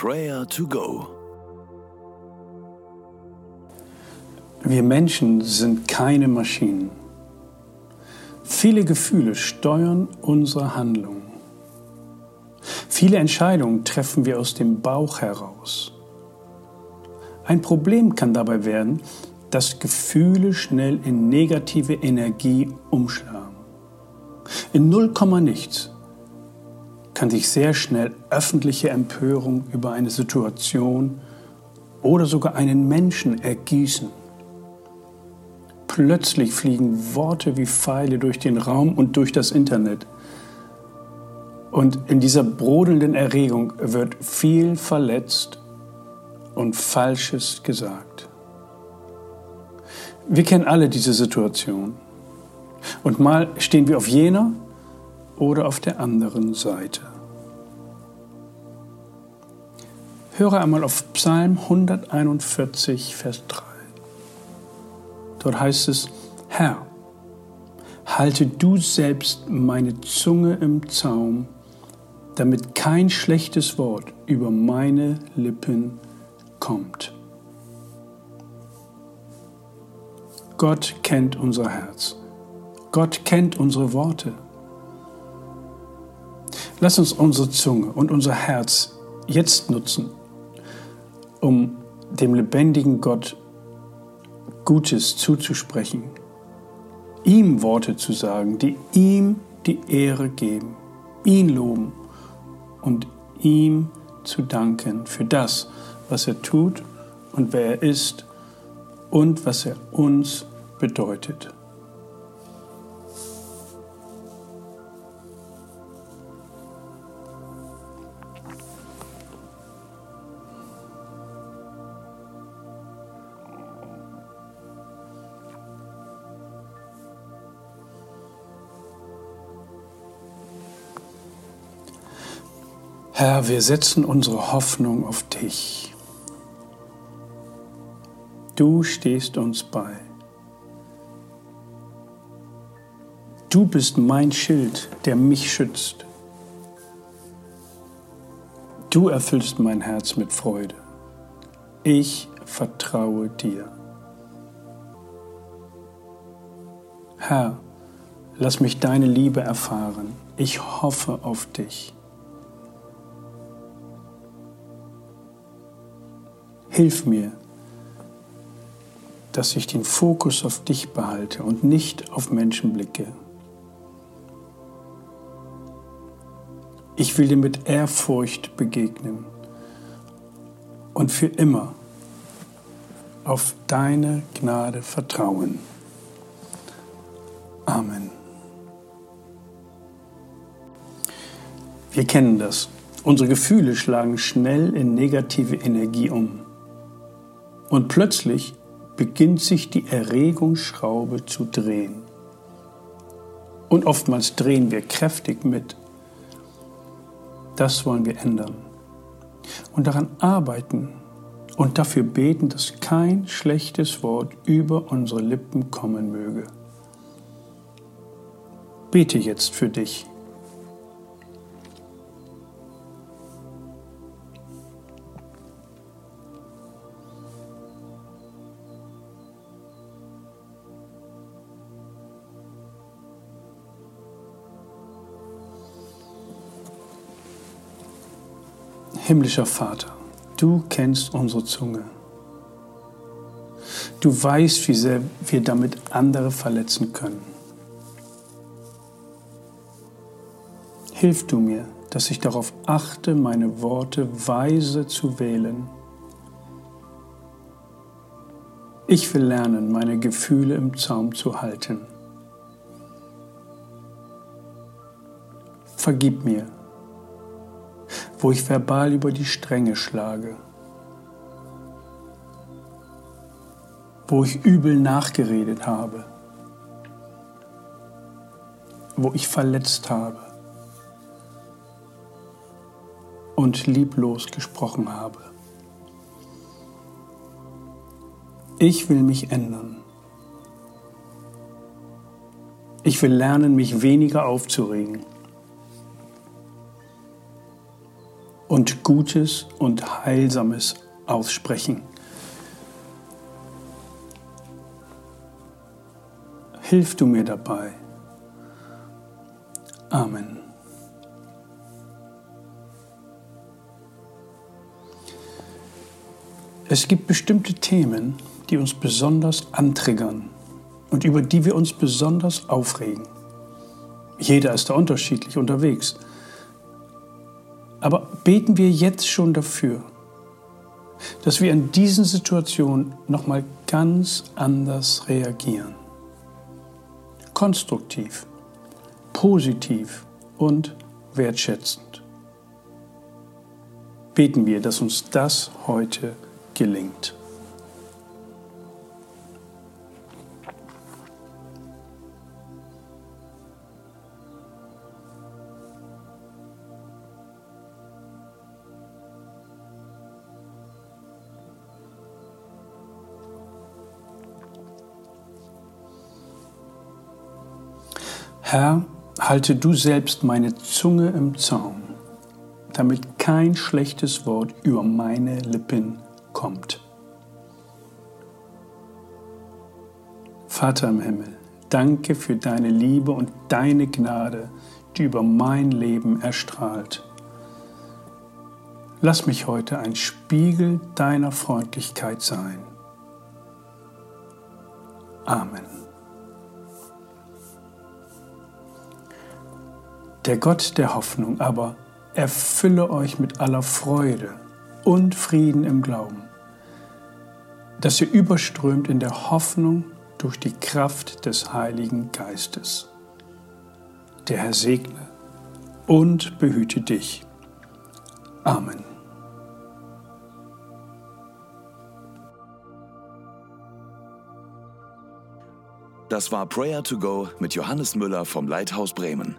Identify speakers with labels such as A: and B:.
A: Prayer to Go.
B: Wir Menschen sind keine Maschinen. Viele Gefühle steuern unsere Handlungen. Viele Entscheidungen treffen wir aus dem Bauch heraus. Ein Problem kann dabei werden, dass Gefühle schnell in negative Energie umschlagen. In null nichts kann sich sehr schnell öffentliche Empörung über eine Situation oder sogar einen Menschen ergießen. Plötzlich fliegen Worte wie Pfeile durch den Raum und durch das Internet. Und in dieser brodelnden Erregung wird viel verletzt und Falsches gesagt. Wir kennen alle diese Situation. Und mal stehen wir auf jener oder auf der anderen Seite. Höre einmal auf Psalm 141, Vers 3. Dort heißt es, Herr, halte du selbst meine Zunge im Zaum, damit kein schlechtes Wort über meine Lippen kommt. Gott kennt unser Herz. Gott kennt unsere Worte. Lass uns unsere Zunge und unser Herz jetzt nutzen, um dem lebendigen Gott Gutes zuzusprechen, ihm Worte zu sagen, die ihm die Ehre geben, ihn loben und ihm zu danken für das, was er tut und wer er ist und was er uns bedeutet. Herr, wir setzen unsere Hoffnung auf dich. Du stehst uns bei. Du bist mein Schild, der mich schützt. Du erfüllst mein Herz mit Freude. Ich vertraue dir. Herr, lass mich deine Liebe erfahren. Ich hoffe auf dich. Hilf mir, dass ich den Fokus auf dich behalte und nicht auf Menschen blicke. Ich will dir mit Ehrfurcht begegnen und für immer auf deine Gnade vertrauen. Amen. Wir kennen das. Unsere Gefühle schlagen schnell in negative Energie um. Und plötzlich beginnt sich die Erregungsschraube zu drehen. Und oftmals drehen wir kräftig mit. Das wollen wir ändern. Und daran arbeiten und dafür beten, dass kein schlechtes Wort über unsere Lippen kommen möge. Bete jetzt für dich. Himmlischer Vater, du kennst unsere Zunge. Du weißt, wie sehr wir damit andere verletzen können. Hilf du mir, dass ich darauf achte, meine Worte weise zu wählen. Ich will lernen, meine Gefühle im Zaum zu halten. Vergib mir wo ich verbal über die Stränge schlage, wo ich übel nachgeredet habe, wo ich verletzt habe und lieblos gesprochen habe. Ich will mich ändern. Ich will lernen, mich weniger aufzuregen. Und Gutes und Heilsames aussprechen. Hilf du mir dabei. Amen. Es gibt bestimmte Themen, die uns besonders antriggern und über die wir uns besonders aufregen. Jeder ist da unterschiedlich unterwegs. Aber beten wir jetzt schon dafür, dass wir in diesen Situationen nochmal ganz anders reagieren. Konstruktiv, positiv und wertschätzend. Beten wir, dass uns das heute gelingt. Herr, halte du selbst meine Zunge im Zaum, damit kein schlechtes Wort über meine Lippen kommt. Vater im Himmel, danke für deine Liebe und deine Gnade, die über mein Leben erstrahlt. Lass mich heute ein Spiegel deiner Freundlichkeit sein. Amen. Der Gott der Hoffnung aber erfülle euch mit aller Freude und Frieden im Glauben, dass ihr überströmt in der Hoffnung durch die Kraft des Heiligen Geistes. Der Herr segne und behüte dich. Amen.
A: Das war Prayer to Go mit Johannes Müller vom Leithaus Bremen.